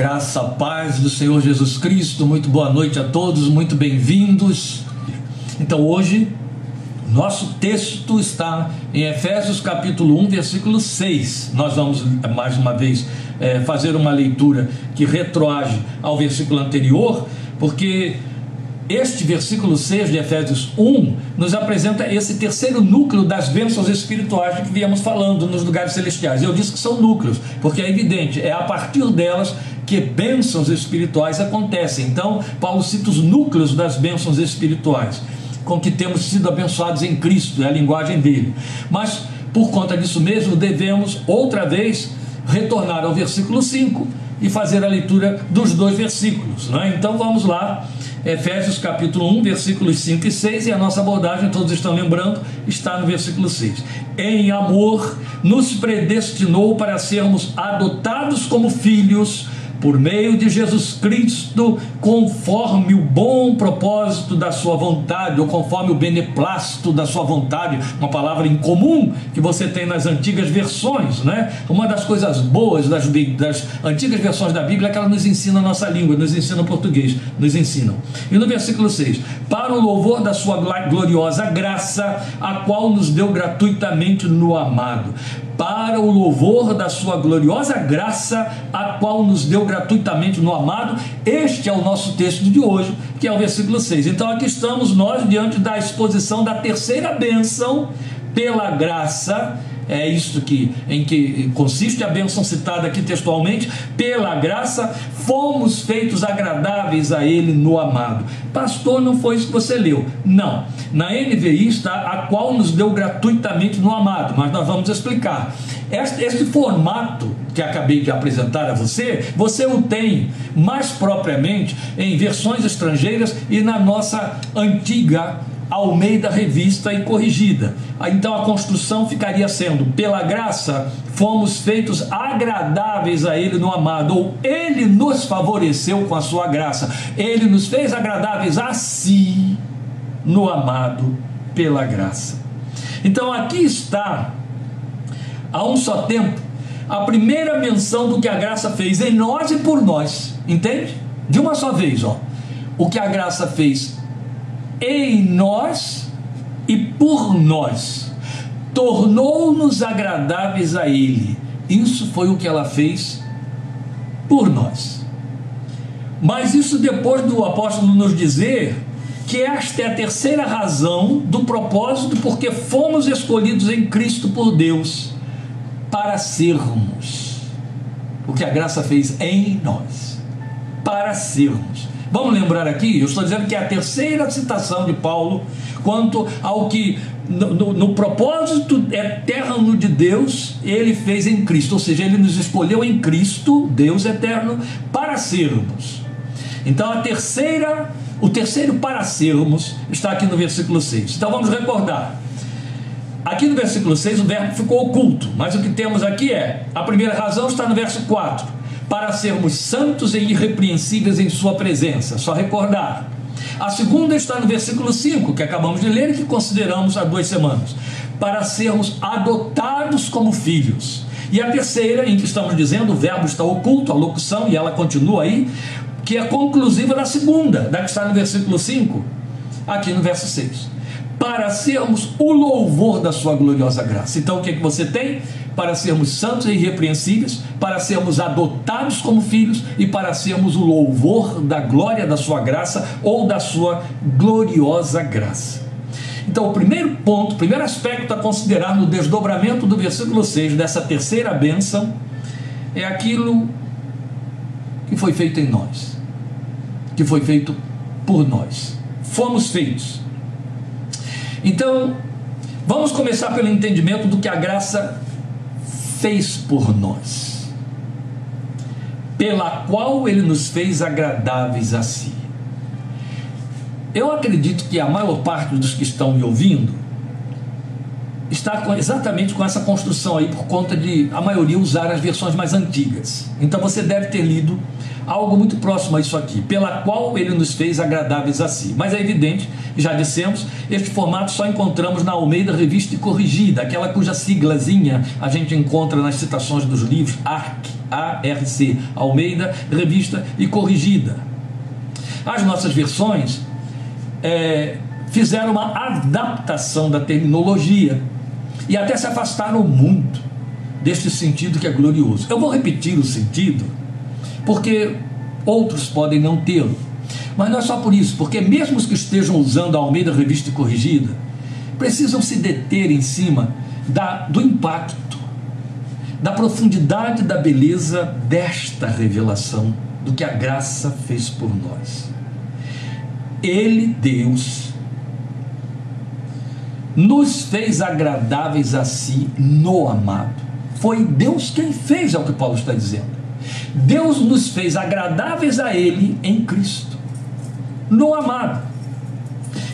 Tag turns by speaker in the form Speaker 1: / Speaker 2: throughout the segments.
Speaker 1: Graça, paz do Senhor Jesus Cristo, muito boa noite a todos, muito bem-vindos. Então hoje, nosso texto está em Efésios capítulo 1, versículo 6. Nós vamos mais uma vez é, fazer uma leitura que retroage ao versículo anterior, porque este versículo 6 de Efésios 1 nos apresenta esse terceiro núcleo das bênçãos espirituais de que viemos falando nos lugares celestiais. Eu disse que são núcleos, porque é evidente, é a partir delas que bênçãos espirituais acontecem. Então, Paulo cita os núcleos das bênçãos espirituais, com que temos sido abençoados em Cristo, é a linguagem dele. Mas, por conta disso mesmo, devemos outra vez retornar ao versículo 5 e fazer a leitura dos dois versículos. Né? Então, vamos lá Efésios capítulo 1, versículos 5 e 6, e a nossa abordagem, todos estão lembrando, está no versículo 6. Em amor, nos predestinou para sermos adotados como filhos por meio de Jesus Cristo, conforme o bom propósito da sua vontade, ou conforme o beneplácito da sua vontade, uma palavra incomum que você tem nas antigas versões, né? Uma das coisas boas das, das antigas versões da Bíblia é que ela nos ensina a nossa língua, nos ensina português, nos ensinam. E no versículo 6, para o louvor da sua gloriosa graça, a qual nos deu gratuitamente no amado para o louvor da sua gloriosa graça, a qual nos deu gratuitamente no amado. Este é o nosso texto de hoje, que é o versículo 6. Então aqui estamos nós diante da exposição da terceira bênção pela graça é isto que, em que consiste a bênção citada aqui textualmente, pela graça fomos feitos agradáveis a Ele no amado. Pastor, não foi isso que você leu. Não. Na NVI está a qual nos deu gratuitamente no amado, mas nós vamos explicar. Este, este formato que acabei de apresentar a você, você o tem mais propriamente em versões estrangeiras e na nossa antiga Almeida revista e corrigida. Então a construção ficaria sendo: pela graça fomos feitos agradáveis a Ele no amado, ou Ele nos favoreceu com a sua graça, Ele nos fez agradáveis a si no amado pela graça. Então aqui está, a um só tempo, a primeira menção do que a graça fez em nós e por nós, entende? De uma só vez, ó. O que a graça fez em nós e por nós, tornou-nos agradáveis a Ele. Isso foi o que ela fez por nós. Mas isso depois do apóstolo nos dizer que esta é a terceira razão do propósito porque fomos escolhidos em Cristo por Deus para sermos o que a graça fez em nós, para sermos. Vamos lembrar aqui, eu estou dizendo que é a terceira citação de Paulo quanto ao que no, no, no, propósito eterno de Deus, ele fez em Cristo, ou seja, ele nos escolheu em Cristo, Deus eterno, para sermos. Então a terceira, o terceiro para sermos está aqui no versículo 6. Então vamos recordar. Aqui no versículo 6 o verbo ficou oculto, mas o que temos aqui é, a primeira razão está no verso 4 para sermos santos e irrepreensíveis em Sua presença. Só recordar. A segunda está no versículo 5, que acabamos de ler e que consideramos há duas semanas. Para sermos adotados como filhos. E a terceira, em que estamos dizendo, o verbo está oculto, a locução, e ela continua aí, que é conclusiva da segunda, da que está no versículo 5, aqui no verso 6. Para sermos o louvor da sua gloriosa graça. Então o que, é que você tem? Para sermos santos e irrepreensíveis, para sermos adotados como filhos e para sermos o louvor da glória da sua graça ou da sua gloriosa graça. Então, o primeiro ponto, o primeiro aspecto a considerar no desdobramento do versículo 6 dessa terceira bênção é aquilo que foi feito em nós, que foi feito por nós. Fomos feitos. Então, vamos começar pelo entendimento do que a graça fez por nós, pela qual ele nos fez agradáveis a si. Eu acredito que a maior parte dos que estão me ouvindo está com, exatamente com essa construção aí, por conta de a maioria usar as versões mais antigas. Então você deve ter lido algo muito próximo a isso aqui, pela qual ele nos fez agradáveis a si. Mas é evidente, já dissemos, este formato só encontramos na Almeida Revista e Corrigida, aquela cuja siglazinha a gente encontra nas citações dos livros, ARC ARC, Almeida, Revista e Corrigida. As nossas versões é, fizeram uma adaptação da terminologia e até se afastaram muito deste sentido que é glorioso. Eu vou repetir o sentido porque outros podem não tê-lo. Mas não é só por isso, porque mesmo os que estejam usando a Almeida Revista Corrigida, precisam se deter em cima da, do impacto, da profundidade da beleza desta revelação, do que a graça fez por nós. Ele, Deus, nos fez agradáveis a si no amado. Foi Deus quem fez, é o que Paulo está dizendo. Deus nos fez agradáveis a Ele em Cristo, no amado.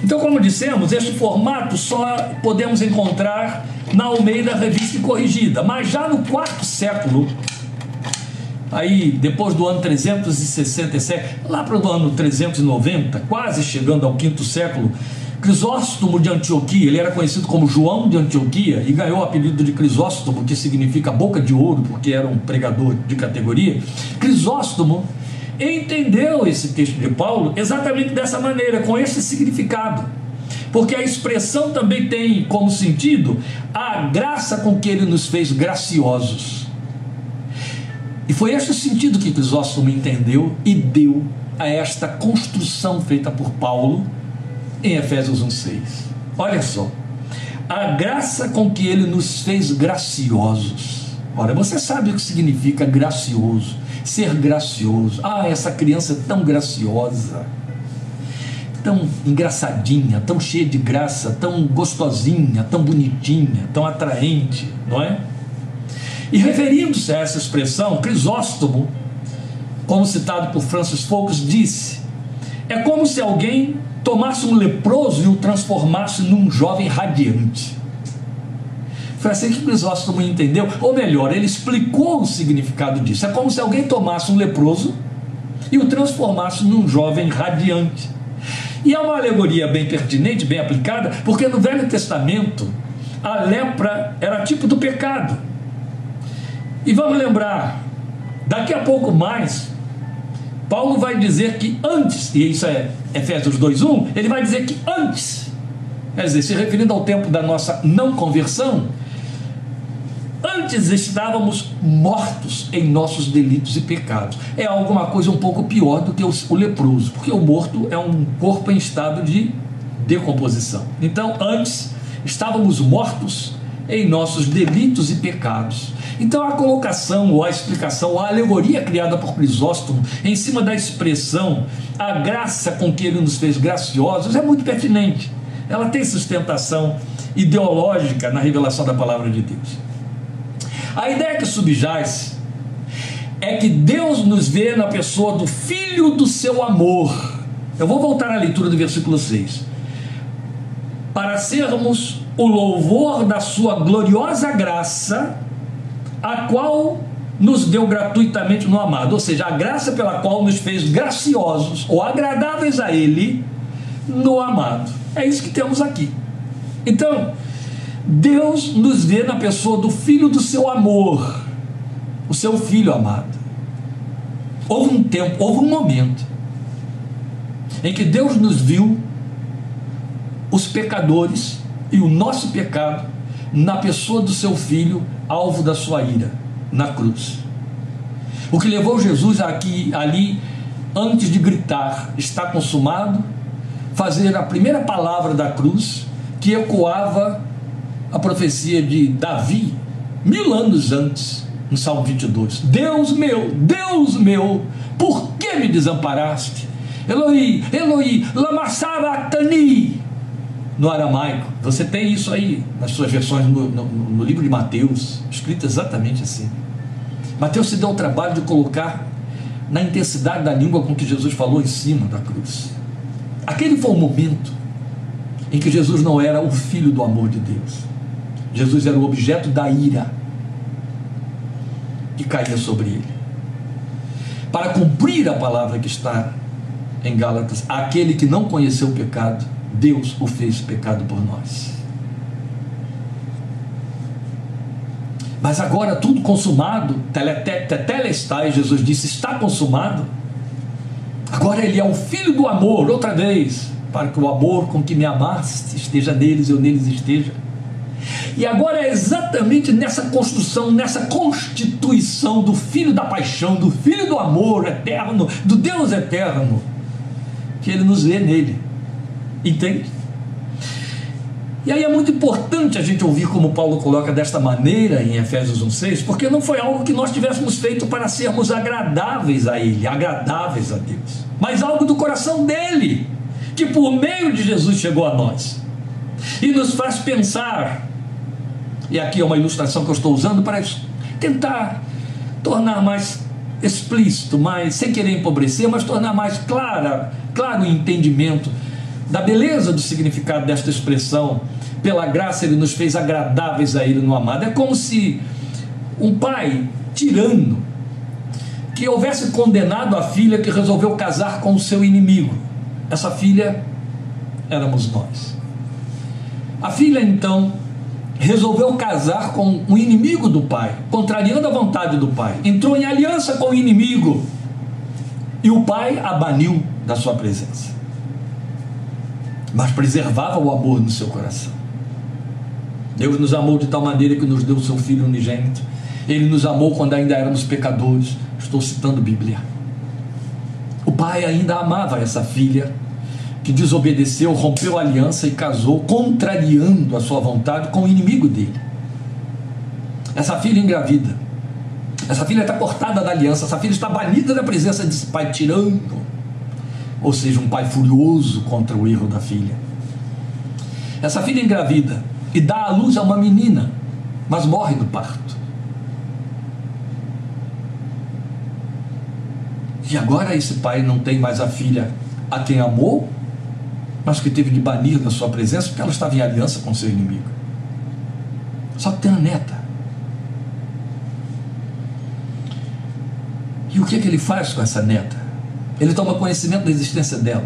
Speaker 1: Então, como dissemos, este formato só podemos encontrar na Almeida Revista e Corrigida, mas já no quarto século, aí depois do ano 367, lá para o ano 390, quase chegando ao quinto século, Crisóstomo de Antioquia, ele era conhecido como João de Antioquia e ganhou o apelido de Crisóstomo, que significa boca de ouro, porque era um pregador de categoria. Crisóstomo entendeu esse texto de Paulo exatamente dessa maneira, com esse significado. Porque a expressão também tem como sentido a graça com que ele nos fez graciosos. E foi esse o sentido que Crisóstomo entendeu e deu a esta construção feita por Paulo em Efésios 1,6. Olha só. A graça com que ele nos fez graciosos. Olha, você sabe o que significa gracioso, ser gracioso. Ah, essa criança é tão graciosa, tão engraçadinha, tão cheia de graça, tão gostosinha, tão bonitinha, tão atraente, não é? E referindo-se a essa expressão, Crisóstomo, como citado por Francis Focus, disse: é como se alguém tomasse um leproso e o transformasse num jovem radiante. Foi assim que Crisóstomo entendeu, ou melhor, ele explicou o significado disso. É como se alguém tomasse um leproso e o transformasse num jovem radiante. E é uma alegoria bem pertinente, bem aplicada, porque no Velho Testamento a lepra era tipo do pecado. E vamos lembrar, daqui a pouco mais, Paulo vai dizer que antes, e isso é Efésios 2:1, ele vai dizer que antes, quer dizer, se referindo ao tempo da nossa não conversão, antes estávamos mortos em nossos delitos e pecados. É alguma coisa um pouco pior do que o, o leproso, porque o morto é um corpo em estado de decomposição. Então, antes estávamos mortos em nossos delitos e pecados. Então a colocação, ou a explicação, ou a alegoria criada por Crisóstomo em cima da expressão a graça com que ele nos fez graciosos é muito pertinente. Ela tem sustentação ideológica na revelação da palavra de Deus. A ideia que subjaz é que Deus nos vê na pessoa do Filho do seu amor. Eu vou voltar à leitura do versículo 6. Para sermos o louvor da sua gloriosa graça, a qual nos deu gratuitamente no amado, ou seja, a graça pela qual nos fez graciosos ou agradáveis a Ele no amado. É isso que temos aqui. Então, Deus nos vê na pessoa do filho do seu amor, o seu filho amado. Houve um tempo, houve um momento em que Deus nos viu, os pecadores e o nosso pecado, na pessoa do seu filho, alvo da sua ira, na cruz. O que levou Jesus aqui, ali, antes de gritar, está consumado, fazer a primeira palavra da cruz, que ecoava a profecia de Davi, mil anos antes, no Salmo 22. Deus meu, Deus meu, por que me desamparaste? Eloi, Eloi, lama sabachthani no aramaico. Você tem isso aí nas suas versões no, no, no livro de Mateus, escrito exatamente assim. Mateus se deu o trabalho de colocar na intensidade da língua com que Jesus falou em cima da cruz. Aquele foi o momento em que Jesus não era o filho do amor de Deus. Jesus era o objeto da ira que caía sobre ele. Para cumprir a palavra que está em Gálatas, aquele que não conheceu o pecado, Deus o fez pecado por nós. Mas agora tudo consumado, telestai, Jesus disse, está consumado. Agora ele é o filho do amor, outra vez, para que o amor com que me amaste esteja neles, eu neles esteja. E agora é exatamente nessa construção, nessa constituição do filho da paixão, do filho do amor eterno, do Deus eterno, que ele nos vê nele. Entende? E aí é muito importante a gente ouvir como Paulo coloca desta maneira em Efésios 1,6, porque não foi algo que nós tivéssemos feito para sermos agradáveis a Ele, agradáveis a Deus, mas algo do coração dele, que por meio de Jesus chegou a nós e nos faz pensar. E aqui é uma ilustração que eu estou usando para tentar tornar mais explícito, mais sem querer empobrecer, mas tornar mais clara, claro o entendimento da beleza do significado desta expressão. Pela graça ele nos fez agradáveis a ele no amado. É como se um pai tirano que houvesse condenado a filha que resolveu casar com o seu inimigo. Essa filha éramos nós. A filha então resolveu casar com o inimigo do pai, contrariando a vontade do pai. Entrou em aliança com o inimigo. E o pai a baniu da sua presença mas preservava o amor no seu coração. Deus nos amou de tal maneira que nos deu o seu Filho unigênito. Ele nos amou quando ainda éramos pecadores. Estou citando Bíblia. O pai ainda amava essa filha que desobedeceu, rompeu a aliança e casou, contrariando a sua vontade com o inimigo dele. Essa filha engravida. Essa filha está cortada da aliança. Essa filha está banida da presença desse pai tirano ou seja, um pai furioso contra o erro da filha. Essa filha engravida e dá à luz a uma menina, mas morre no parto. E agora esse pai não tem mais a filha a quem amou, mas que teve de banir da sua presença porque ela estava em aliança com seu inimigo. Só que tem a neta. E o que, é que ele faz com essa neta? Ele toma conhecimento da existência dela.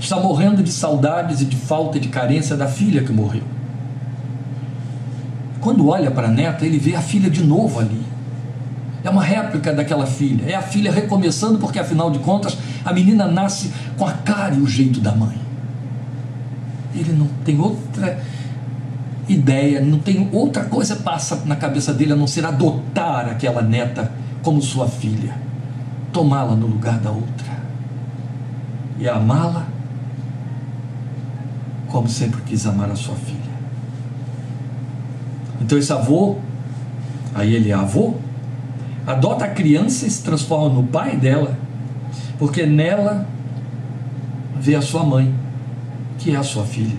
Speaker 1: Está morrendo de saudades e de falta de carência da filha que morreu. Quando olha para a neta, ele vê a filha de novo ali. É uma réplica daquela filha. É a filha recomeçando, porque afinal de contas, a menina nasce com a cara e o jeito da mãe. Ele não tem outra ideia, não tem outra coisa passa na cabeça dele a não ser adotar aquela neta como sua filha tomá-la no lugar da outra e amá-la como sempre quis amar a sua filha. Então esse avô, aí ele é avô, adota a criança e se transforma no pai dela, porque nela vê a sua mãe, que é a sua filha,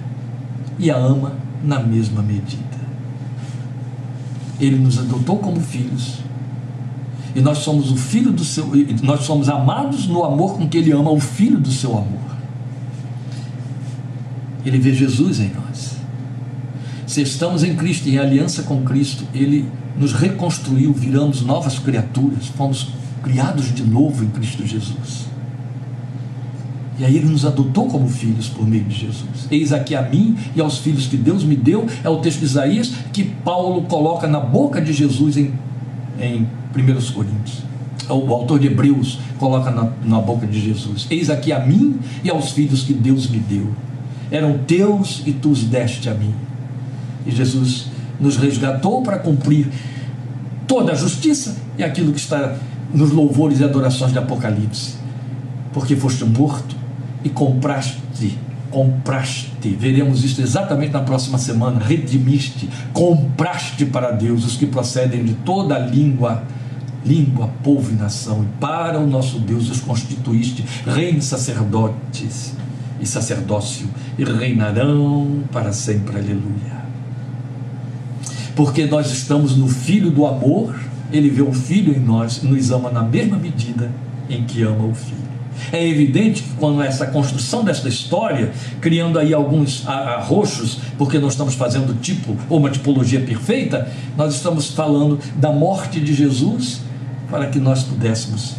Speaker 1: e a ama na mesma medida. Ele nos adotou como filhos e nós somos o filho do seu, nós somos amados no amor com que ele ama o filho do seu amor. Ele vê Jesus em nós. Se estamos em Cristo, em aliança com Cristo, ele nos reconstruiu, viramos novas criaturas, fomos criados de novo em Cristo Jesus. E aí ele nos adotou como filhos por meio de Jesus. Eis aqui a mim e aos filhos que Deus me deu, é o texto de Isaías que Paulo coloca na boca de Jesus em, em 1 Coríntios. O autor de Hebreus coloca na, na boca de Jesus: Eis aqui a mim e aos filhos que Deus me deu. Eram teus e tu os deste a mim. E Jesus nos resgatou para cumprir toda a justiça e aquilo que está nos louvores e adorações de Apocalipse. Porque foste morto e compraste, compraste, veremos isso exatamente na próxima semana, redimiste, compraste para Deus os que procedem de toda a língua língua, povo e nação, e para o nosso Deus os constituíste reinos sacerdotes e sacerdócio, e reinarão para sempre. Aleluia. Porque nós estamos no Filho do amor, ele vê o Filho em nós e nos ama na mesma medida em que ama o Filho. É evidente que quando essa construção desta história, criando aí alguns arroxos, porque não estamos fazendo tipo ou uma tipologia perfeita, nós estamos falando da morte de Jesus para que nós pudéssemos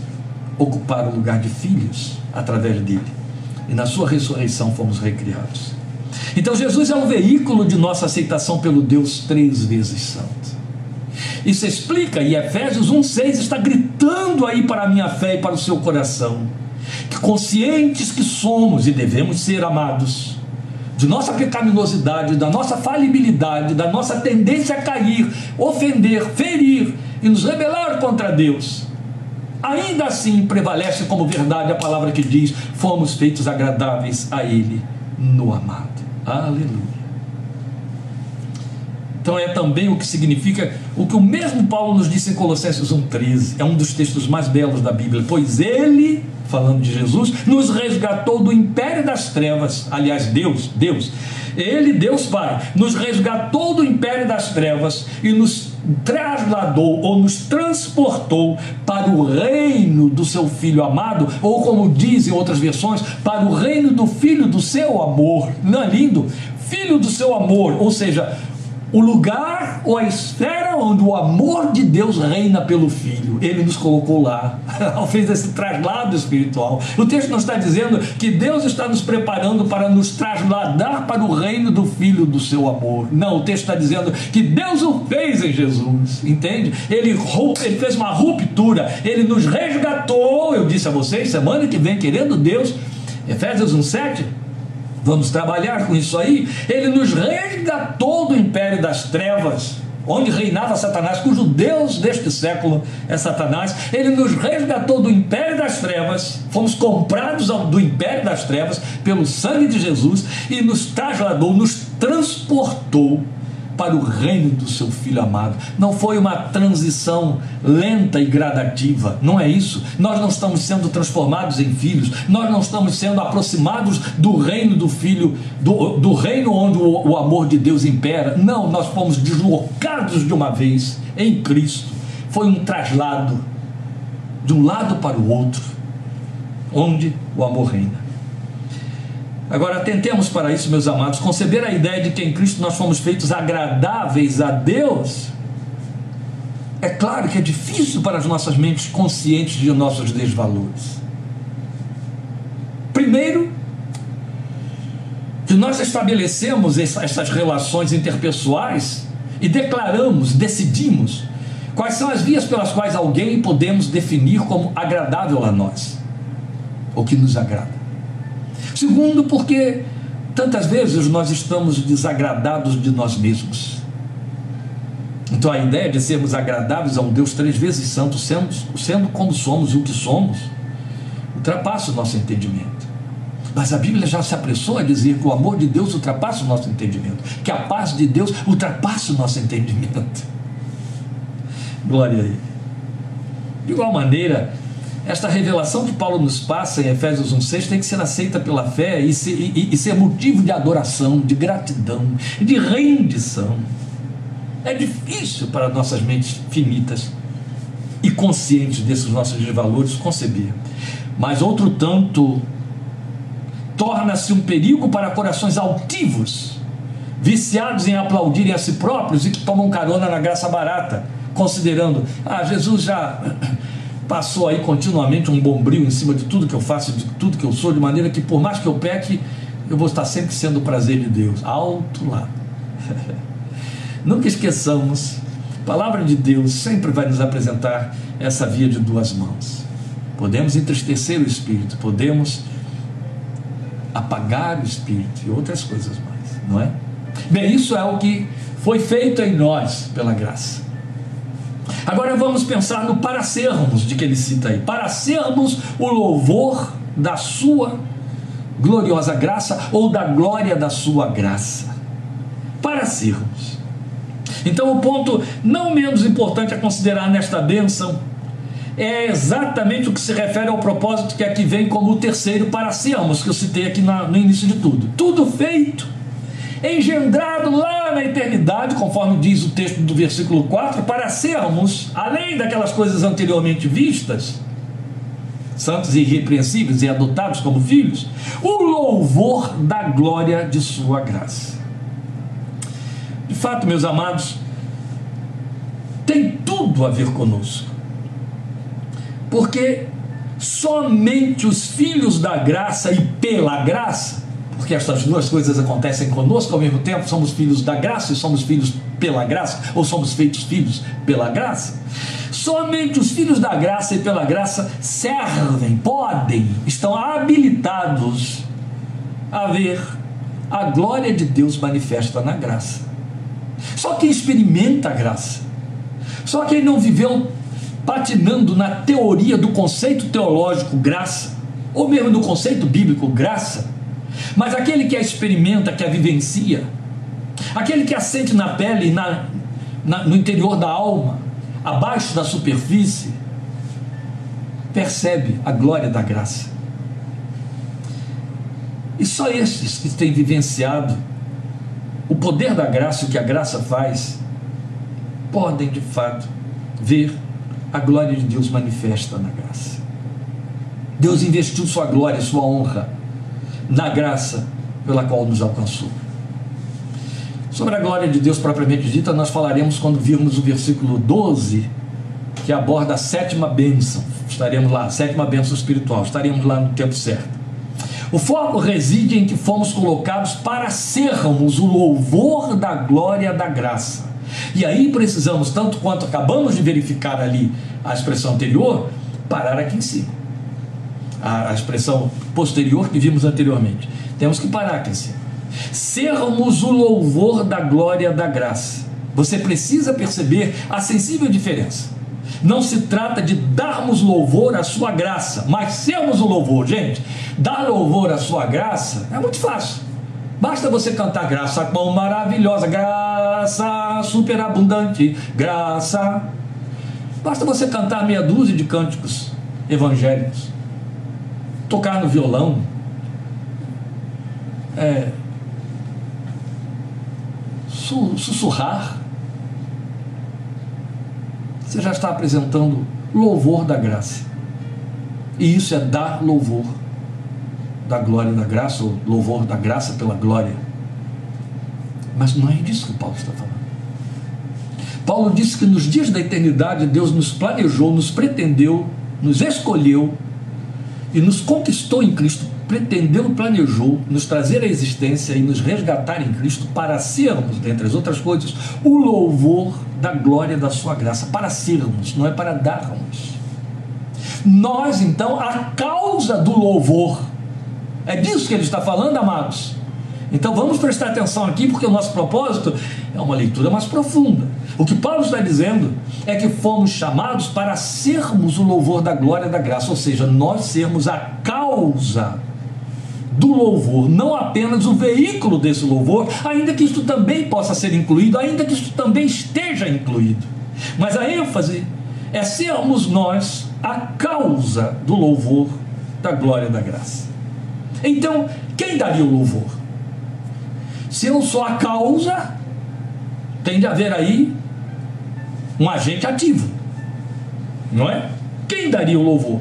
Speaker 1: ocupar o lugar de filhos através dele. E na sua ressurreição fomos recriados. Então Jesus é um veículo de nossa aceitação pelo Deus três vezes santo. Isso explica, e Efésios 1,6 está gritando aí para a minha fé e para o seu coração, que conscientes que somos e devemos ser amados, de nossa pecaminosidade, da nossa falibilidade, da nossa tendência a cair, ofender, ferir e nos rebelar contra Deus, ainda assim prevalece como verdade a palavra que diz: fomos feitos agradáveis a Ele no amado. Aleluia. Então é também o que significa o que o mesmo Paulo nos disse em Colossenses 1,13. É um dos textos mais belos da Bíblia. Pois ele, falando de Jesus, nos resgatou do império das trevas. Aliás, Deus, Deus. Ele, Deus Pai, nos resgatou do império das trevas e nos trasladou ou nos transportou para o reino do seu filho amado, ou como dizem outras versões, para o reino do filho do seu amor. Não é lindo? Filho do seu amor, ou seja, o lugar ou a esfera onde o amor de Deus reina pelo Filho. Ele nos colocou lá, fez esse traslado espiritual. O texto não está dizendo que Deus está nos preparando para nos trasladar para o reino do Filho do seu amor. Não, o texto está dizendo que Deus o fez em Jesus, entende? Ele, ele fez uma ruptura, ele nos resgatou. Eu disse a vocês, semana que vem, querendo Deus, Efésios 1,7 Vamos trabalhar com isso aí. Ele nos resgatou do império das trevas, onde reinava Satanás, cujo Deus deste século é Satanás. Ele nos resgatou do império das trevas, fomos comprados do império das trevas pelo sangue de Jesus e nos trasladou, nos transportou para o reino do seu filho amado. Não foi uma transição lenta e gradativa, não é isso. Nós não estamos sendo transformados em filhos, nós não estamos sendo aproximados do reino do filho, do, do reino onde o, o amor de Deus impera. Não, nós fomos deslocados de uma vez em Cristo. Foi um traslado de um lado para o outro, onde o amor reina. Agora, tentemos para isso, meus amados, conceber a ideia de que em Cristo nós fomos feitos agradáveis a Deus. É claro que é difícil para as nossas mentes conscientes de nossos desvalores. Primeiro, que nós estabelecemos essas relações interpessoais e declaramos, decidimos quais são as vias pelas quais alguém podemos definir como agradável a nós, ou que nos agrada. Segundo, porque tantas vezes nós estamos desagradados de nós mesmos. Então a ideia de sermos agradáveis a um Deus três vezes santo, sendo, sendo como somos e o que somos, ultrapassa o nosso entendimento. Mas a Bíblia já se apressou a dizer que o amor de Deus ultrapassa o nosso entendimento, que a paz de Deus ultrapassa o nosso entendimento. Glória a Ele. De igual maneira, esta revelação que Paulo nos passa em Efésios 1,6 tem que ser aceita pela fé e ser, e, e ser motivo de adoração, de gratidão, de rendição. É difícil para nossas mentes finitas e conscientes desses nossos valores conceber. Mas outro tanto torna-se um perigo para corações altivos, viciados em aplaudirem a si próprios e que tomam carona na graça barata, considerando, ah, Jesus já passou aí continuamente um bombril em cima de tudo que eu faço, de tudo que eu sou, de maneira que por mais que eu peque, eu vou estar sempre sendo o prazer de Deus. Alto lá. Nunca esqueçamos, a palavra de Deus sempre vai nos apresentar essa via de duas mãos. Podemos entristecer o espírito, podemos apagar o espírito e outras coisas mais, não é? Bem, isso é o que foi feito em nós pela graça. Agora vamos pensar no para sermos de que ele cita aí. Para sermos o louvor da sua gloriosa graça ou da glória da sua graça. Para sermos. Então, o ponto não menos importante a considerar nesta bênção é exatamente o que se refere ao propósito que aqui vem como o terceiro para sermos, que eu citei aqui no início de tudo. Tudo feito engendrado lá na eternidade, conforme diz o texto do versículo 4, para sermos, além daquelas coisas anteriormente vistas, santos e irrepreensíveis e adotados como filhos, o louvor da glória de Sua graça. De fato, meus amados, tem tudo a ver conosco, porque somente os filhos da graça e pela graça porque estas duas coisas acontecem conosco ao mesmo tempo, somos filhos da graça e somos filhos pela graça, ou somos feitos filhos pela graça. Somente os filhos da graça e pela graça servem, podem, estão habilitados a ver a glória de Deus manifesta na graça. Só quem experimenta a graça, só quem não viveu patinando na teoria do conceito teológico graça, ou mesmo do conceito bíblico graça, mas aquele que a experimenta, que a vivencia, aquele que a sente na pele, na, na, no interior da alma, abaixo da superfície, percebe a glória da graça. E só esses que têm vivenciado o poder da graça, o que a graça faz, podem de fato ver a glória de Deus manifesta na graça. Deus investiu sua glória, sua honra na graça pela qual nos alcançou. Sobre a glória de Deus propriamente dita, nós falaremos quando virmos o versículo 12, que aborda a sétima bênção. Estaremos lá, sétima bênção espiritual, estaremos lá no tempo certo. O foco reside em que fomos colocados para sermos o louvor da glória da graça. E aí precisamos, tanto quanto acabamos de verificar ali a expressão anterior, parar aqui em cima a, a expressão posterior que vimos anteriormente. Temos que cima. Sermos o louvor da glória da graça. Você precisa perceber a sensível diferença. Não se trata de darmos louvor à sua graça, mas sermos o louvor. Gente, dar louvor à sua graça é muito fácil. Basta você cantar graça quão maravilhosa, graça superabundante, graça. Basta você cantar meia dúzia de cânticos evangélicos tocar no violão, é, sussurrar, você já está apresentando louvor da graça. E isso é dar louvor da glória da graça, ou louvor da graça pela glória. Mas não é disso que Paulo está falando. Paulo disse que nos dias da eternidade Deus nos planejou, nos pretendeu, nos escolheu e nos conquistou em Cristo, pretendeu, planejou nos trazer à existência e nos resgatar em Cristo para sermos, dentre as outras coisas, o louvor da glória da sua graça, para sermos, não é para darmos. Nós, então, a causa do louvor, é disso que ele está falando, amados. Então vamos prestar atenção aqui, porque o nosso propósito é uma leitura mais profunda. O que Paulo está dizendo é que fomos chamados para sermos o louvor da glória da graça, ou seja, nós sermos a causa do louvor, não apenas o veículo desse louvor, ainda que isto também possa ser incluído, ainda que isto também esteja incluído. Mas a ênfase é sermos nós a causa do louvor da glória da graça. Então, quem daria o louvor? Se eu sou a causa, tem de haver aí um agente ativo, não é? Quem daria o louvor?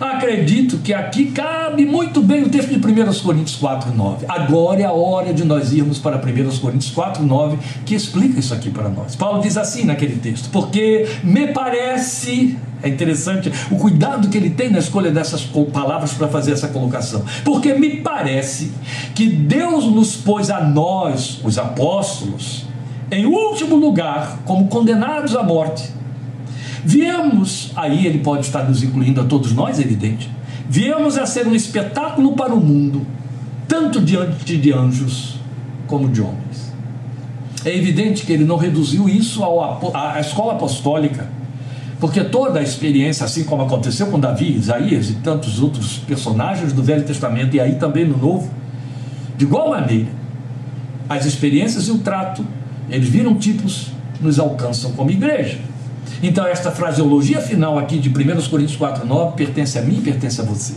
Speaker 1: Acredito que aqui cabe muito bem o texto de 1 Coríntios 4, 9. Agora é a hora de nós irmos para 1 Coríntios 4, 9, que explica isso aqui para nós. Paulo diz assim naquele texto: Porque me parece, é interessante o cuidado que ele tem na escolha dessas palavras para fazer essa colocação. Porque me parece que Deus nos pôs a nós, os apóstolos, em último lugar, como condenados à morte. Viemos, aí ele pode estar nos incluindo a todos nós, é evidente. Viemos a ser um espetáculo para o mundo, tanto diante de anjos como de homens. É evidente que ele não reduziu isso ao, à escola apostólica, porque toda a experiência, assim como aconteceu com Davi, Isaías e tantos outros personagens do Velho Testamento e aí também no Novo, de igual maneira, as experiências e o trato eles viram tipos, nos alcançam como igreja. Então, esta fraseologia final aqui de 1 Coríntios 4, 9 pertence a mim pertence a você.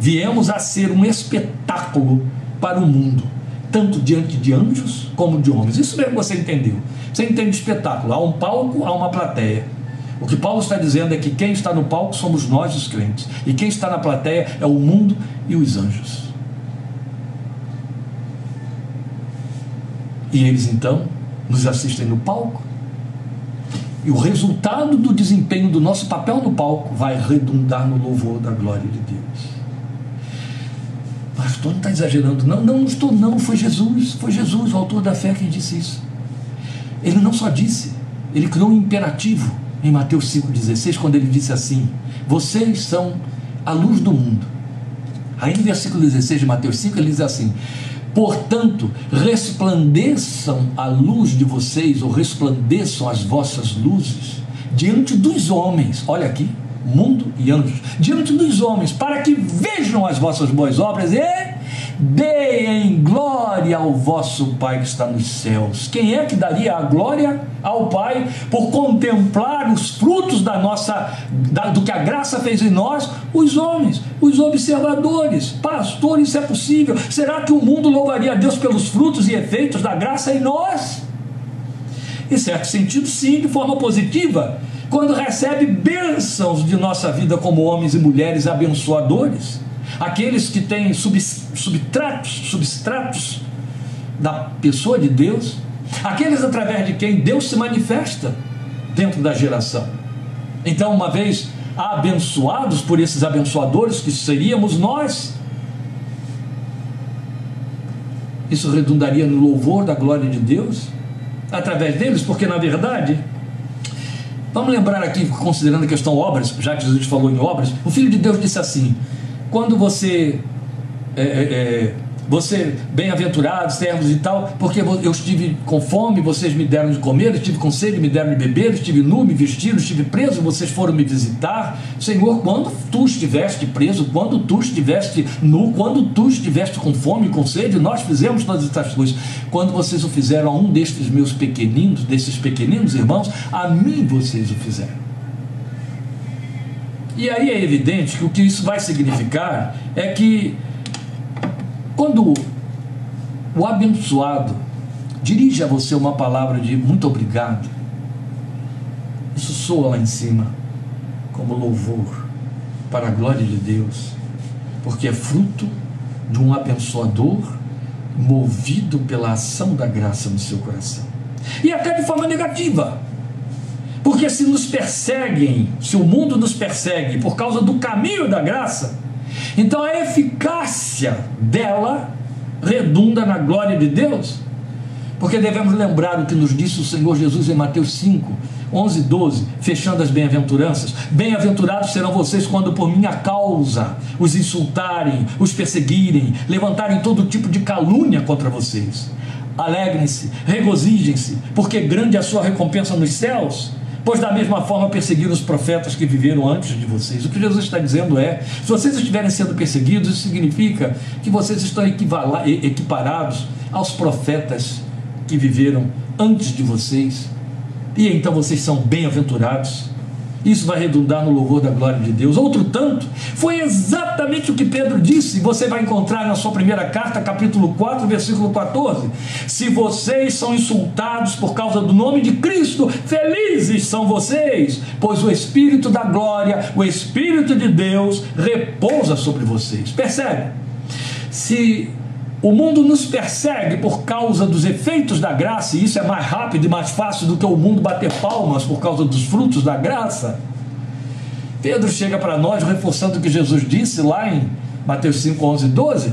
Speaker 1: Viemos a ser um espetáculo para o mundo, tanto diante de anjos como de homens. Isso mesmo você entendeu. Você entende espetáculo. Há um palco, há uma plateia. O que Paulo está dizendo é que quem está no palco somos nós, os crentes, e quem está na plateia é o mundo e os anjos. E eles então nos assistem no palco. E o resultado do desempenho do nosso papel no palco vai redundar no louvor da glória de Deus. Pastor, não está exagerando. Não, não, estou, não. Foi Jesus. Foi Jesus, o autor da fé, quem disse isso. Ele não só disse, ele criou um imperativo em Mateus 5,16, quando ele disse assim: Vocês são a luz do mundo. Aí no versículo 16 de Mateus 5, ele diz assim: Portanto, resplandeçam a luz de vocês, ou resplandeçam as vossas luzes diante dos homens. Olha aqui, mundo e anjos, diante dos homens, para que vejam as vossas boas obras e deem glória ao vosso Pai que está nos céus. Quem é que daria a glória ao Pai por contemplar os frutos da nossa, da, do que a graça fez em nós? Os homens, os observadores. Pastor, isso é possível? Será que o mundo louvaria a Deus pelos frutos e efeitos da graça em nós? Em certo sentido, sim, de forma positiva, quando recebe bênçãos de nossa vida como homens e mulheres abençoadores aqueles que têm substratos, substratos da pessoa de Deus, aqueles através de quem Deus se manifesta dentro da geração. Então, uma vez abençoados por esses abençoadores que seríamos nós, isso redundaria no louvor da glória de Deus através deles, porque na verdade Vamos lembrar aqui, considerando a questão obras, já que Jesus falou em obras, o Filho de Deus disse assim: quando você é, é, é, você, bem-aventurados, servos e tal, porque eu estive com fome, vocês me deram de comer, estive com sede, me deram de beber, estive nu, me vestiram, estive preso, vocês foram me visitar. Senhor, quando tu estiveste preso, quando tu estiveste nu, quando tu estiveste com fome, com sede, nós fizemos todas essas coisas. Quando vocês o fizeram a um destes meus pequeninos, desses pequeninos irmãos, a mim vocês o fizeram. E aí é evidente que o que isso vai significar é que quando o abençoado dirige a você uma palavra de muito obrigado, isso soa lá em cima como louvor para a glória de Deus, porque é fruto de um abençoador movido pela ação da graça no seu coração. E até de forma negativa. Porque se nos perseguem, se o mundo nos persegue por causa do caminho da graça, então a eficácia dela redunda na glória de Deus. Porque devemos lembrar o que nos disse o Senhor Jesus em Mateus 5, 11 e 12, fechando as bem-aventuranças. Bem-aventurados serão vocês quando por minha causa os insultarem, os perseguirem, levantarem todo tipo de calúnia contra vocês. Alegrem-se, regozijem-se, porque grande é a sua recompensa nos céus pois da mesma forma perseguiram os profetas que viveram antes de vocês. O que Jesus está dizendo é: se vocês estiverem sendo perseguidos, isso significa que vocês estão equiparados aos profetas que viveram antes de vocês, e então vocês são bem-aventurados isso vai redundar no louvor da glória de Deus. Outro tanto, foi exatamente o que Pedro disse. Você vai encontrar na sua primeira carta, capítulo 4, versículo 14. Se vocês são insultados por causa do nome de Cristo, felizes são vocês, pois o Espírito da glória, o Espírito de Deus, repousa sobre vocês. Percebe? Se o mundo nos persegue por causa dos efeitos da graça, e isso é mais rápido e mais fácil do que o mundo bater palmas por causa dos frutos da graça. Pedro chega para nós reforçando o que Jesus disse lá em Mateus 5, 11 e 12,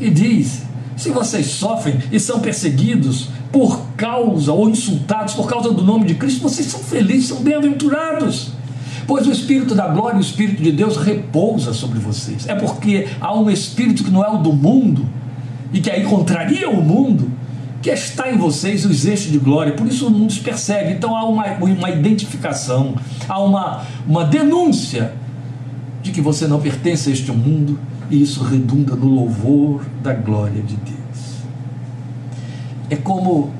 Speaker 1: e diz: Se vocês sofrem e são perseguidos por causa, ou insultados por causa do nome de Cristo, vocês são felizes, são bem-aventurados pois o Espírito da glória e o Espírito de Deus repousa sobre vocês. É porque há um Espírito que não é o do mundo e que aí contraria o mundo, que está em vocês os eixos de glória, por isso o mundo os persegue. Então há uma, uma identificação, há uma, uma denúncia de que você não pertence a este mundo e isso redunda no louvor da glória de Deus. É como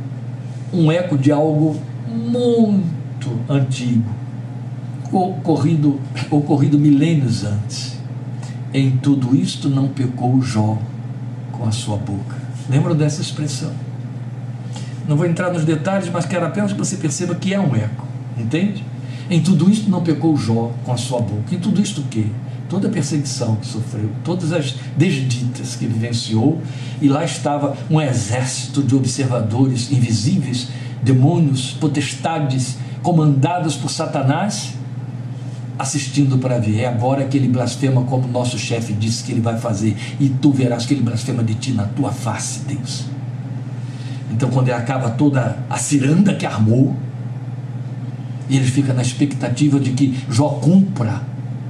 Speaker 1: um eco de algo muito antigo ocorrido, ocorrido milênios antes. Em tudo isto não pecou Jó com a sua boca. Lembram dessa expressão? Não vou entrar nos detalhes, mas quero apenas que você perceba que é um eco, entende? Em tudo isto não pecou Jó com a sua boca. Em tudo isto o quê? Toda a perseguição que sofreu, todas as desditas que vivenciou, e lá estava um exército de observadores invisíveis, demônios, potestades, comandados por Satanás, assistindo para ver. É agora que ele blasfema como nosso chefe disse que ele vai fazer. E tu verás que ele blasfema de ti na tua face, Deus. Então, quando ele acaba toda a ciranda que armou, ele fica na expectativa de que Jó cumpra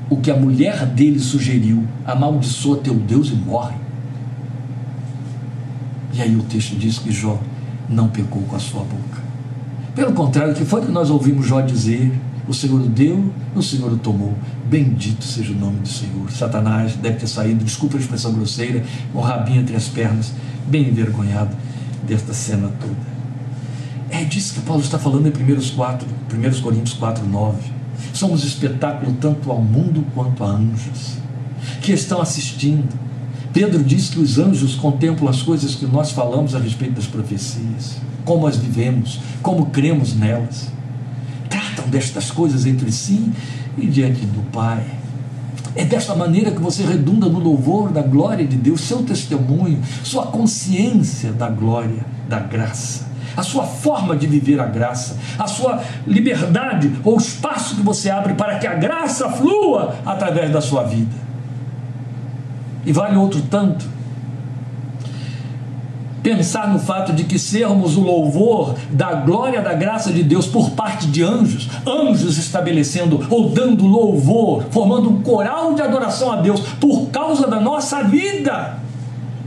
Speaker 1: o que a mulher dele sugeriu: amaldiçoa teu Deus e morre. E aí o texto diz que Jó não pecou com a sua boca. Pelo contrário, o que foi que nós ouvimos Jó dizer? O Senhor deu, o Senhor tomou. Bendito seja o nome do Senhor. Satanás deve ter saído, desculpa a expressão grosseira, com o rabinho entre as pernas, bem envergonhado desta cena toda. É disso que Paulo está falando em 1, 4, 1 Coríntios 4, 9. Somos espetáculo tanto ao mundo quanto a anjos que estão assistindo. Pedro diz que os anjos contemplam as coisas que nós falamos a respeito das profecias, como as vivemos, como cremos nelas. Tratam destas coisas entre si e diante do Pai. É desta maneira que você redunda no louvor da glória de Deus, seu testemunho, sua consciência da glória, da graça, a sua forma de viver a graça, a sua liberdade ou espaço que você abre para que a graça flua através da sua vida. E vale outro tanto pensar no fato de que sermos o louvor da glória da graça de Deus por parte de anjos, anjos estabelecendo ou dando louvor, formando um coral de adoração a Deus por causa da nossa vida.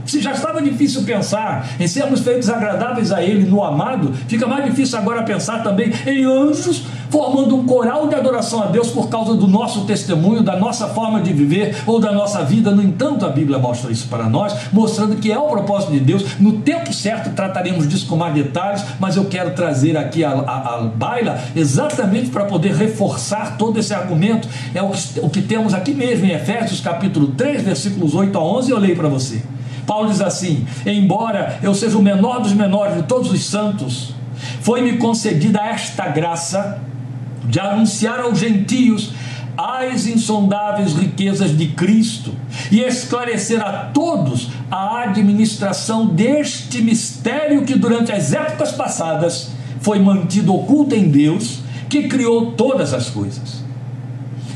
Speaker 1: Se já estava difícil pensar em sermos feitos agradáveis a Ele no amado, fica mais difícil agora pensar também em anjos formando um coral de adoração a Deus por causa do nosso testemunho, da nossa forma de viver ou da nossa vida. No entanto, a Bíblia mostra isso para nós, mostrando que é o propósito de Deus. No tempo certo trataremos disso com mais detalhes, mas eu quero trazer aqui a, a, a baila exatamente para poder reforçar todo esse argumento. É o que, o que temos aqui mesmo em Efésios capítulo 3, versículos 8 a 11, eu leio para você. Paulo diz assim: Embora eu seja o menor dos menores de todos os santos, foi-me concedida esta graça de anunciar aos gentios as insondáveis riquezas de Cristo e esclarecer a todos a administração deste mistério que durante as épocas passadas foi mantido oculto em Deus, que criou todas as coisas.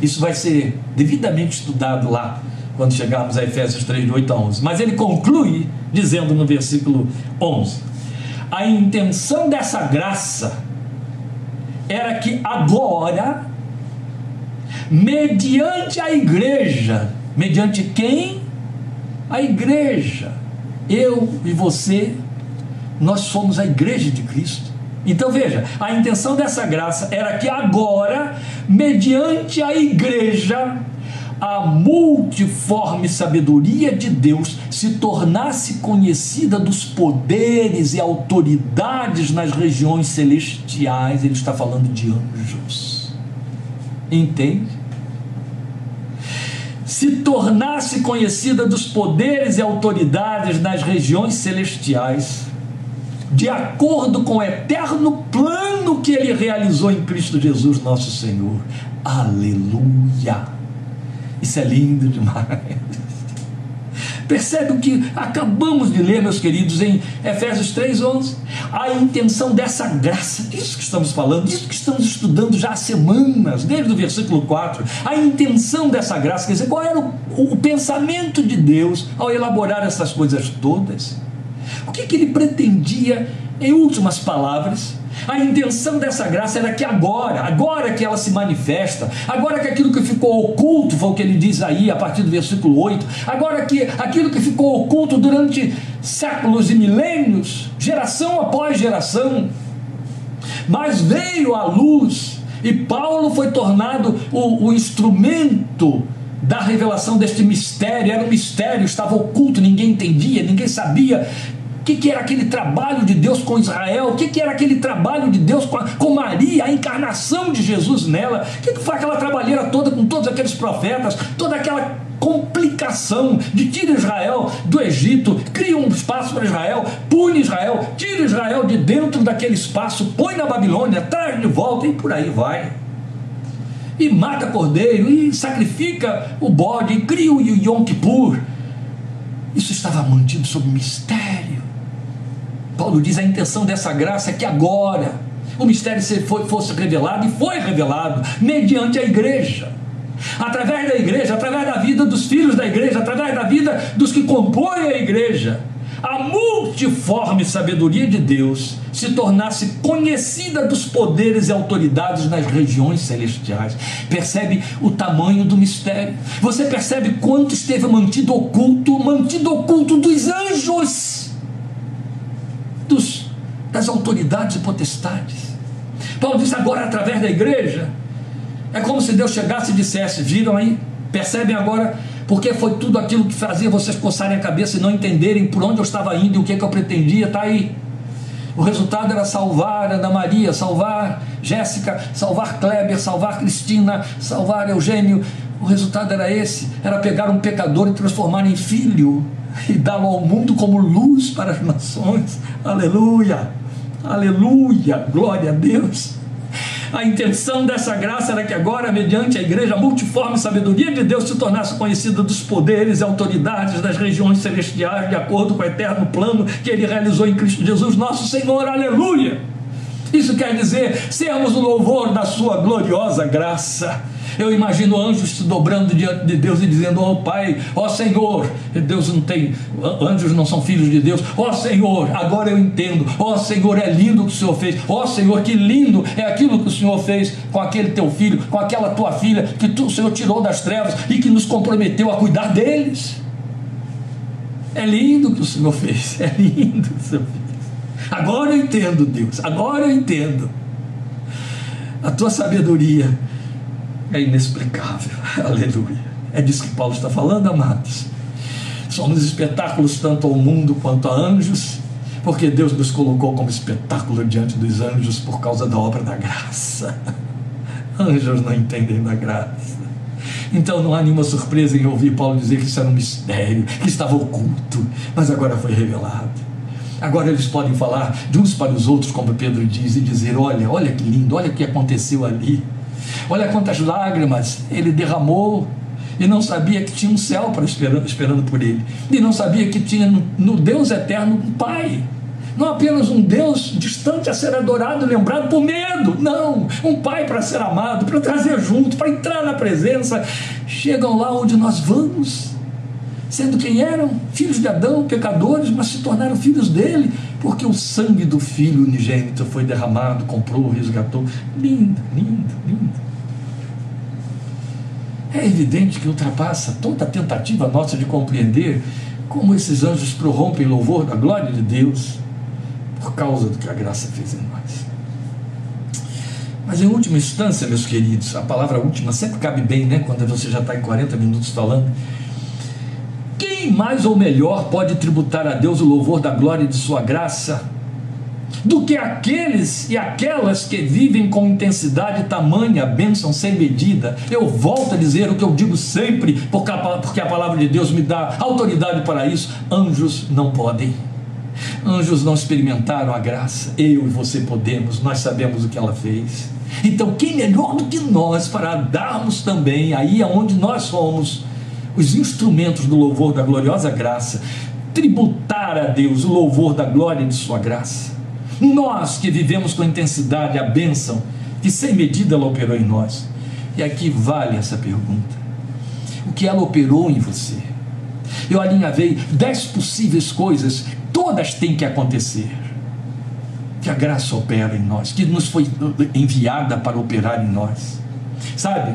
Speaker 1: Isso vai ser devidamente estudado lá quando chegarmos a Efésios 3, de 8 a 11. Mas ele conclui dizendo no versículo 11: A intenção dessa graça era que agora, mediante a igreja, mediante quem? A igreja. Eu e você, nós somos a igreja de Cristo. Então veja, a intenção dessa graça era que agora, mediante a igreja, a multiforme sabedoria de Deus se tornasse conhecida dos poderes e autoridades nas regiões celestiais, ele está falando de anjos. Entende? Se tornasse conhecida dos poderes e autoridades nas regiões celestiais, de acordo com o eterno plano que ele realizou em Cristo Jesus, nosso Senhor. Aleluia! Isso é lindo demais. Percebe o que acabamos de ler, meus queridos, em Efésios 3,11? A intenção dessa graça, disso que estamos falando, disso que estamos estudando já há semanas, desde o versículo 4. A intenção dessa graça, quer dizer, qual era o, o pensamento de Deus ao elaborar essas coisas todas? O que, que ele pretendia, em últimas palavras, a intenção dessa graça era que agora, agora que ela se manifesta, agora que aquilo que ficou oculto, foi o que ele diz aí a partir do versículo 8, agora que aquilo que ficou oculto durante séculos e milênios, geração após geração, mas veio à luz e Paulo foi tornado o, o instrumento da revelação deste mistério, era um mistério, estava oculto, ninguém entendia, ninguém sabia que, que, era aquele trabalho de Deus com Israel? O que, que era aquele trabalho de Deus com, a, com Maria, a encarnação de Jesus nela? O que, que foi aquela trabalheira toda com todos aqueles profetas, toda aquela complicação de tira Israel do Egito, cria um espaço para Israel, pune Israel, tira Israel de dentro daquele espaço, põe na Babilônia, traz de volta e por aí vai. E mata cordeiro, e sacrifica o bode, e cria o Yom Kippur. Isso estava mantido sob mistério. Paulo diz a intenção dessa graça é que agora o mistério fosse revelado e foi revelado mediante a igreja. através da igreja, através da vida dos filhos da igreja, através da vida dos que compõem a igreja, a multiforme sabedoria de Deus se tornasse conhecida dos poderes e autoridades nas regiões celestiais. Percebe o tamanho do mistério? Você percebe quanto esteve mantido oculto mantido oculto dos anjos, das autoridades e potestades. Paulo diz agora através da igreja. É como se Deus chegasse e dissesse: Viram aí? Percebem agora porque foi tudo aquilo que fazia vocês coçarem a cabeça e não entenderem por onde eu estava indo e o que, que eu pretendia, está aí. O resultado era salvar Ana Maria, salvar Jéssica, salvar Kleber, salvar Cristina, salvar Eugênio. O resultado era esse: era pegar um pecador e transformar em filho e dá-lo ao mundo como luz para as nações. Aleluia! Aleluia! Glória a Deus! A intenção dessa graça era que agora, mediante a igreja, multiforme sabedoria de Deus se tornasse conhecida dos poderes e autoridades das regiões celestiais, de acordo com o eterno plano que ele realizou em Cristo Jesus, nosso Senhor. Aleluia! Isso quer dizer sermos o louvor da sua gloriosa graça. Eu imagino anjos se dobrando diante de Deus e dizendo: Ó oh, Pai, ó oh, Senhor, Deus não tem, anjos não são filhos de Deus. Ó oh, Senhor, agora eu entendo. Ó Senhor, é lindo o que o Senhor fez. Ó Senhor, que lindo é aquilo que o Senhor fez com aquele teu filho, com aquela tua filha, que tu, o Senhor tirou das trevas e que nos comprometeu a cuidar deles. É lindo o que o Senhor fez. É lindo o que o Senhor fez. Agora eu entendo, Deus. Agora eu entendo. A tua sabedoria é inexplicável. Aleluia. É disso que Paulo está falando, amados. Somos espetáculos tanto ao mundo quanto a anjos, porque Deus nos colocou como espetáculo diante dos anjos por causa da obra da graça. Anjos não entendem da graça. Então não há nenhuma surpresa em ouvir Paulo dizer que isso era um mistério, que estava oculto, mas agora foi revelado. Agora eles podem falar de uns para os outros, como Pedro diz, e dizer: olha, olha que lindo, olha o que aconteceu ali. Olha quantas lágrimas ele derramou e não sabia que tinha um céu para esperando, esperando por ele. E não sabia que tinha no, no Deus eterno um Pai. Não apenas um Deus distante a ser adorado, lembrado por medo. Não, um Pai para ser amado, para trazer junto, para entrar na presença. Chegam lá onde nós vamos, sendo quem eram, filhos de Adão, pecadores, mas se tornaram filhos dele, porque o sangue do Filho unigênito foi derramado, comprou, resgatou. Lindo, lindo, lindo. É evidente que ultrapassa toda a tentativa nossa de compreender como esses anjos prorrompem louvor da glória de Deus por causa do que a graça fez em nós. Mas em última instância, meus queridos, a palavra última sempre cabe bem, né? Quando você já está em 40 minutos falando. Quem mais ou melhor pode tributar a Deus o louvor da glória de Sua graça do que aqueles e aquelas que vivem com intensidade tamanha, bênção sem medida. Eu volto a dizer o que eu digo sempre, porque a, palavra de Deus me dá autoridade para isso. Anjos não podem. Anjos não experimentaram a graça. Eu e você podemos, nós sabemos o que ela fez. Então, quem melhor do que nós para darmos também, aí aonde nós somos, os instrumentos do louvor da gloriosa graça, tributar a Deus o louvor da glória de Sua graça. Nós que vivemos com intensidade a bênção que sem medida ela operou em nós. E aqui vale essa pergunta: o que ela operou em você? Eu alinhavei dez possíveis coisas, todas têm que acontecer. Que a graça opera em nós, que nos foi enviada para operar em nós. Sabe?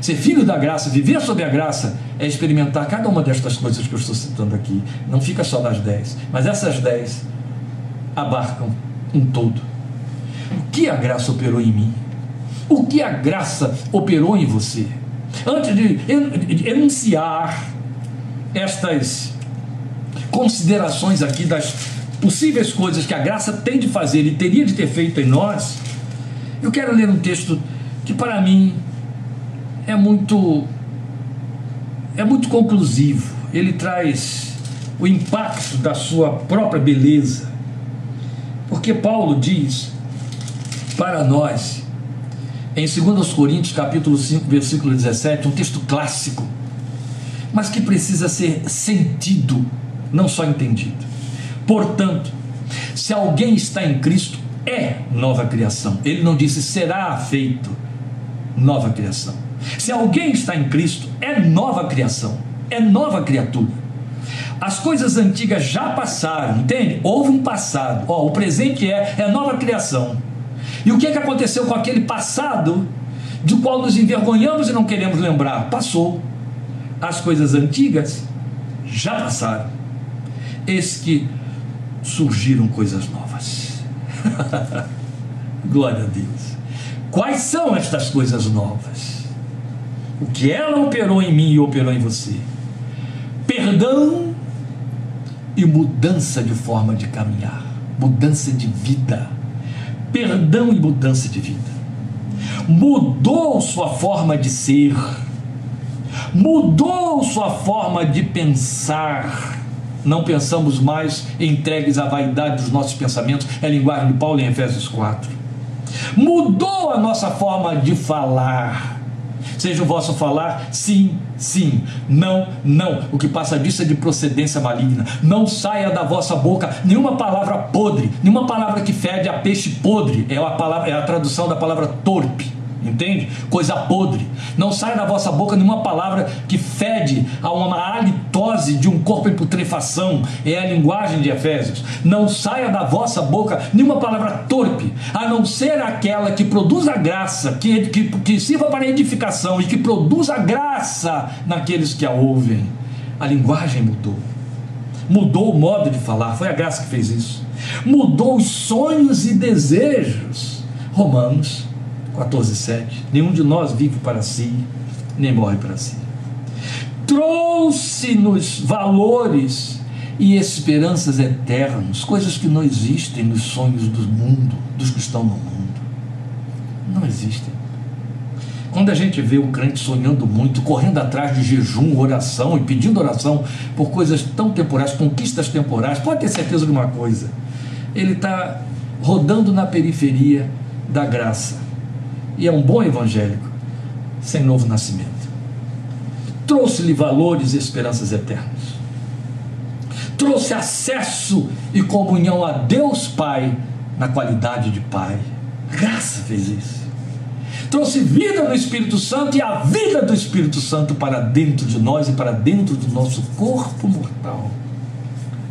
Speaker 1: Ser filho da graça, viver sob a graça, é experimentar cada uma destas coisas que eu estou citando aqui. Não fica só nas dez, mas essas dez abarcam um todo. O que a graça operou em mim? O que a graça operou em você? Antes de enunciar estas considerações aqui das possíveis coisas que a graça tem de fazer e teria de ter feito em nós, eu quero ler um texto que para mim é muito é muito conclusivo. Ele traz o impacto da sua própria beleza porque Paulo diz para nós, em 2 Coríntios capítulo 5, versículo 17, um texto clássico, mas que precisa ser sentido, não só entendido. Portanto, se alguém está em Cristo, é nova criação. Ele não disse será feito nova criação. Se alguém está em Cristo, é nova criação, é nova criatura. As coisas antigas já passaram, entende? Houve um passado. Ó, o presente é, é nova criação. E o que, é que aconteceu com aquele passado do qual nos envergonhamos e não queremos lembrar? Passou. As coisas antigas já passaram. Eis que surgiram coisas novas. Glória a Deus. Quais são estas coisas novas? O que ela operou em mim e operou em você? Perdão e mudança de forma de caminhar, mudança de vida. Perdão e mudança de vida. Mudou sua forma de ser, mudou sua forma de pensar. Não pensamos mais entregues à vaidade dos nossos pensamentos, é a linguagem de Paulo em Efésios 4. Mudou a nossa forma de falar Seja o vosso falar sim, sim, não, não. O que passa disso é de procedência maligna. Não saia da vossa boca nenhuma palavra podre, nenhuma palavra que fede a peixe podre. É a, palavra, é a tradução da palavra torpe entende? Coisa podre. Não sai da vossa boca nenhuma palavra que fede a uma halitose de um corpo em putrefação. É a linguagem de Efésios. Não saia da vossa boca nenhuma palavra torpe, a não ser aquela que produz a graça, que, que, que sirva para edificação e que produz a graça naqueles que a ouvem. A linguagem mudou. Mudou o modo de falar, foi a graça que fez isso. Mudou os sonhos e desejos. Romanos 14,7. Nenhum de nós vive para si, nem morre para si. Trouxe-nos valores e esperanças eternas, coisas que não existem nos sonhos do mundo, dos que estão no mundo. Não existem. Quando a gente vê o crente sonhando muito, correndo atrás de jejum, oração e pedindo oração por coisas tão temporais, conquistas temporais, pode ter certeza de uma coisa: ele está rodando na periferia da graça e é um bom evangélico, sem novo nascimento. Trouxe-lhe valores e esperanças eternas. Trouxe acesso e comunhão a Deus Pai na qualidade de Pai. Graça fez isso. Trouxe vida no Espírito Santo e a vida do Espírito Santo para dentro de nós e para dentro do nosso corpo mortal.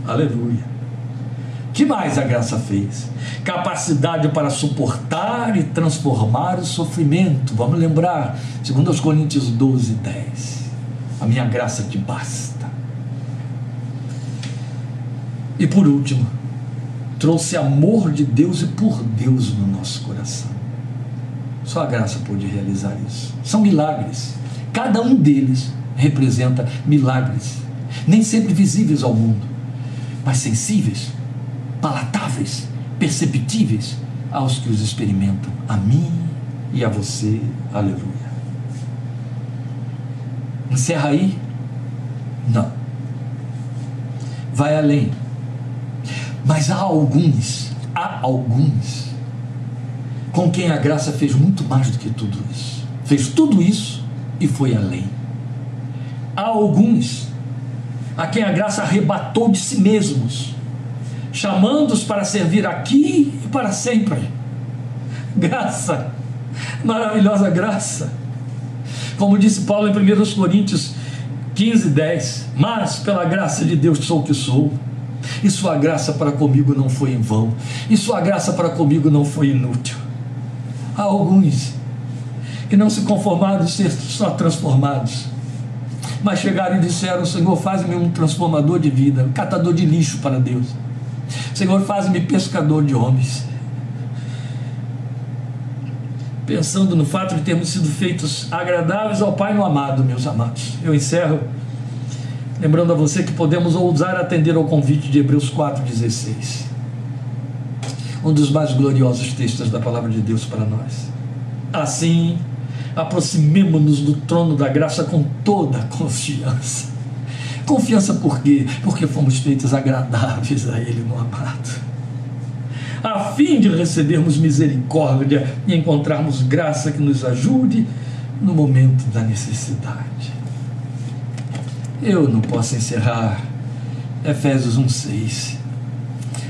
Speaker 1: Aleluia. Que mais a graça fez? Capacidade para suportar e transformar o sofrimento. Vamos lembrar, segundo os Coríntios 12, 10. A minha graça te basta. E por último, trouxe amor de Deus e por Deus no nosso coração. Só a graça pôde realizar isso. São milagres. Cada um deles representa milagres, nem sempre visíveis ao mundo, mas sensíveis palatáveis, perceptíveis aos que os experimentam, a mim e a você. Aleluia. Encerra aí? Não. Vai além. Mas há alguns, há alguns, com quem a graça fez muito mais do que tudo isso. Fez tudo isso e foi além. Há alguns a quem a graça arrebatou de si mesmos chamando-os para servir aqui e para sempre. Graça, maravilhosa graça. Como disse Paulo em 1 Coríntios 15, 10: Mas pela graça de Deus sou o que sou, e sua graça para comigo não foi em vão, e sua graça para comigo não foi inútil. Há alguns que não se conformaram de ser só transformados, mas chegaram e disseram: Senhor, faz-me um transformador de vida, um catador de lixo para Deus. Senhor, faz-me pescador de homens. Pensando no fato de termos sido feitos agradáveis ao Pai no amado, meus amados. Eu encerro lembrando a você que podemos ousar atender ao convite de Hebreus 4,16. Um dos mais gloriosos textos da palavra de Deus para nós. Assim, aproximemo-nos do trono da graça com toda a confiança Confiança por quê? Porque fomos feitos agradáveis a Ele no amado. A fim de recebermos misericórdia e encontrarmos graça que nos ajude no momento da necessidade. Eu não posso encerrar Efésios 1,6,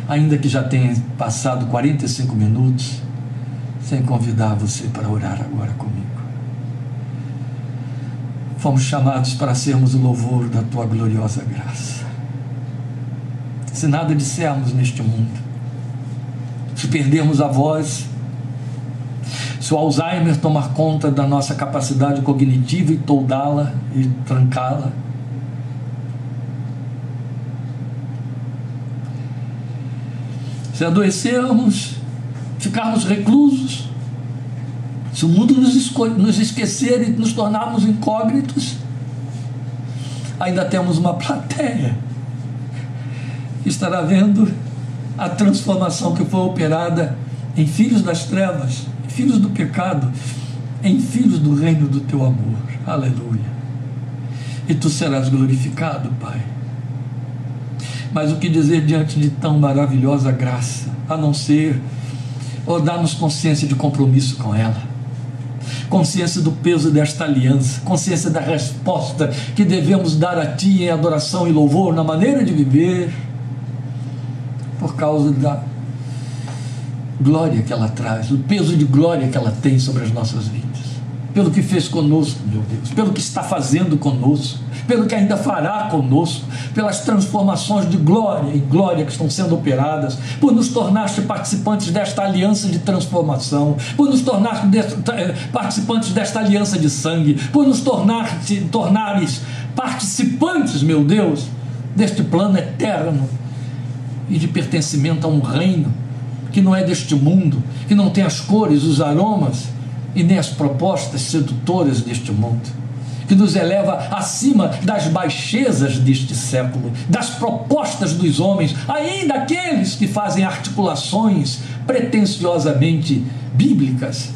Speaker 1: ainda que já tenha passado 45 minutos, sem convidar você para orar agora comigo. Fomos chamados para sermos o louvor da tua gloriosa graça. Se nada dissermos neste mundo, se perdermos a voz, se o Alzheimer tomar conta da nossa capacidade cognitiva e toldá-la e trancá-la, se adoecermos, ficarmos reclusos, se o mundo nos, nos esquecer e nos tornarmos incógnitos, ainda temos uma plateia que estará vendo a transformação que foi operada em filhos das trevas, em filhos do pecado, em filhos do reino do teu amor. Aleluia. E tu serás glorificado, Pai. Mas o que dizer diante de tão maravilhosa graça, a não ser, ou dar-nos consciência de compromisso com ela consciência do peso desta aliança, consciência da resposta que devemos dar a Ti em adoração e louvor na maneira de viver, por causa da glória que ela traz, o peso de glória que ela tem sobre as nossas vidas, pelo que fez conosco, meu Deus, pelo que está fazendo conosco, pelo que ainda fará conosco, pelas transformações de glória e glória que estão sendo operadas, por nos tornar participantes desta aliança de transformação, por nos tornar eh, participantes desta aliança de sangue, por nos tornar tornares participantes, meu Deus, deste plano eterno e de pertencimento a um reino que não é deste mundo, que não tem as cores, os aromas e nem as propostas sedutoras deste mundo, que nos eleva acima das baixezas deste século, das propostas dos homens, ainda aqueles que fazem articulações pretensiosamente bíblicas,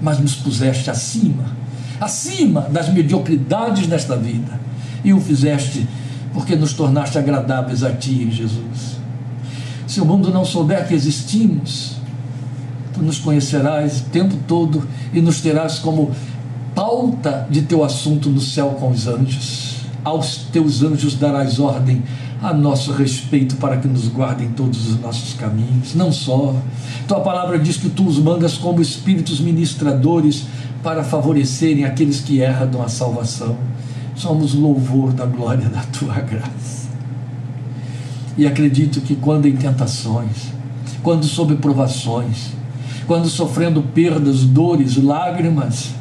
Speaker 1: mas nos puseste acima, acima das mediocridades desta vida, e o fizeste porque nos tornaste agradáveis a Ti Jesus. Se o mundo não souber que existimos, tu nos conhecerás o tempo todo e nos terás como pauta de teu assunto no céu com os anjos. Aos teus anjos darás ordem a nosso respeito para que nos guardem todos os nossos caminhos. Não só, tua palavra diz que tu os mandas como espíritos ministradores para favorecerem aqueles que erram a salvação. Somos louvor da glória da tua graça. E acredito que quando em tentações, quando sob provações, quando sofrendo perdas, dores, lágrimas,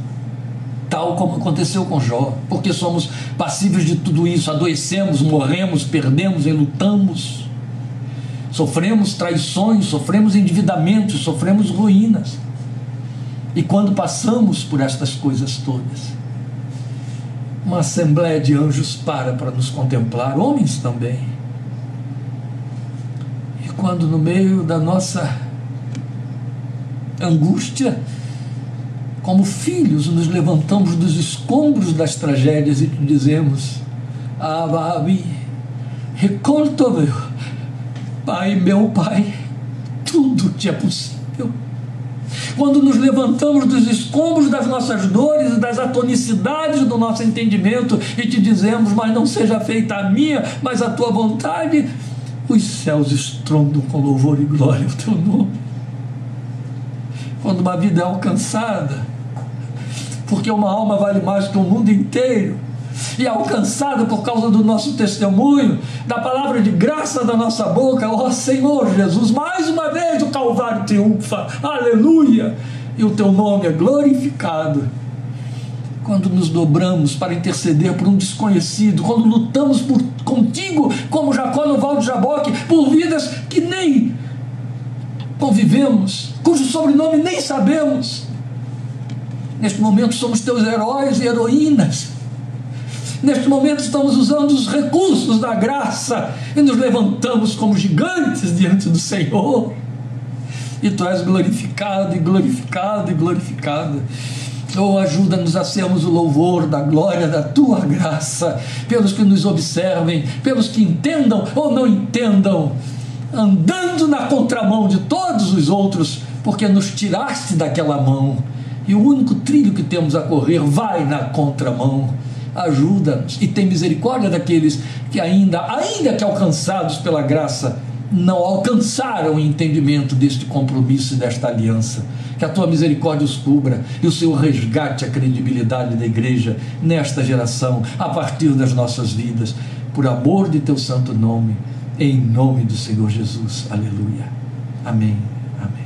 Speaker 1: como aconteceu com Jó, porque somos passíveis de tudo isso, adoecemos, morremos, perdemos, lutamos, sofremos traições, sofremos endividamentos, sofremos ruínas. E quando passamos por estas coisas todas, uma assembleia de anjos para para nos contemplar, homens também quando no meio da nossa angústia, como filhos, nos levantamos dos escombros das tragédias e te dizemos: Ababi, recolto meu, Pai, meu Pai, tudo te é possível. Quando nos levantamos dos escombros das nossas dores e das atonicidades do nosso entendimento e te dizemos: Mas não seja feita a minha, mas a tua vontade, os céus estrondam com louvor e glória ao teu nome. Quando uma vida é alcançada, porque uma alma vale mais que o mundo inteiro, e é alcançada por causa do nosso testemunho, da palavra de graça da nossa boca, ó Senhor Jesus, mais uma vez o Calvário triunfa, aleluia, e o teu nome é glorificado. Quando nos dobramos para interceder por um desconhecido, quando lutamos por, contigo, como Jacó no Val de Jaboque, por vidas que nem convivemos, cujo sobrenome nem sabemos. Neste momento somos teus heróis e heroínas. Neste momento estamos usando os recursos da graça e nos levantamos como gigantes diante do Senhor. E tu és glorificado e glorificado e glorificado. Oh, ajuda-nos a sermos o louvor da glória da tua graça, pelos que nos observem, pelos que entendam ou não entendam, andando na contramão de todos os outros, porque nos tiraste daquela mão. E o único trilho que temos a correr vai na contramão. Ajuda-nos e tem misericórdia daqueles que ainda, ainda que alcançados pela graça, não alcançaram o entendimento deste compromisso e desta aliança que a tua misericórdia os cubra e o Senhor resgate a credibilidade da igreja nesta geração, a partir das nossas vidas, por amor de teu santo nome, em nome do Senhor Jesus. Aleluia. Amém. Amém.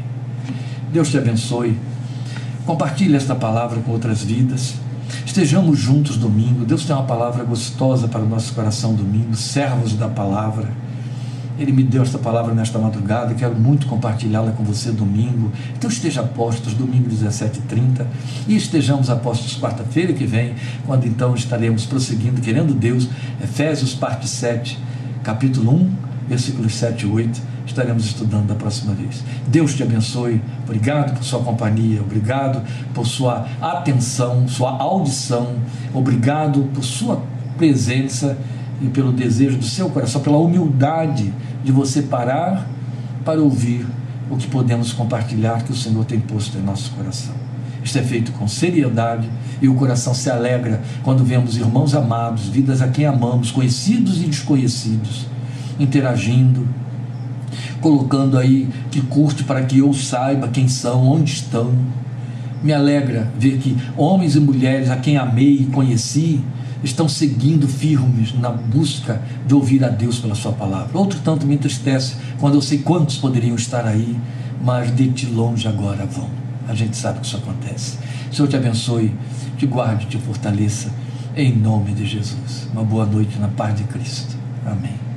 Speaker 1: Deus te abençoe. Compartilhe esta palavra com outras vidas. Estejamos juntos domingo. Deus tem uma palavra gostosa para o nosso coração domingo, servos da palavra. Ele me deu esta palavra nesta madrugada quero muito compartilhá-la com você domingo. Então esteja postos, domingo 17h30, e estejamos apostos quarta-feira que vem, quando então estaremos prosseguindo, querendo Deus, Efésios parte 7, capítulo 1, versículos 7 e 8, estaremos estudando da próxima vez. Deus te abençoe, obrigado por sua companhia, obrigado por sua atenção, sua audição, obrigado por sua presença e pelo desejo do seu coração, pela humildade de você parar para ouvir o que podemos compartilhar que o Senhor tem posto em nosso coração. Isto é feito com seriedade e o coração se alegra quando vemos irmãos amados, vidas a quem amamos, conhecidos e desconhecidos, interagindo, colocando aí que curte para que eu saiba quem são, onde estão. Me alegra ver que homens e mulheres a quem amei e conheci estão seguindo firmes na busca de ouvir a Deus pela Sua palavra. Outro tanto me entristece quando eu sei quantos poderiam estar aí, mas de ti longe agora vão. A gente sabe que isso acontece. O Senhor te abençoe, te guarde, te fortaleça, em nome de Jesus. Uma boa noite na paz de Cristo. Amém.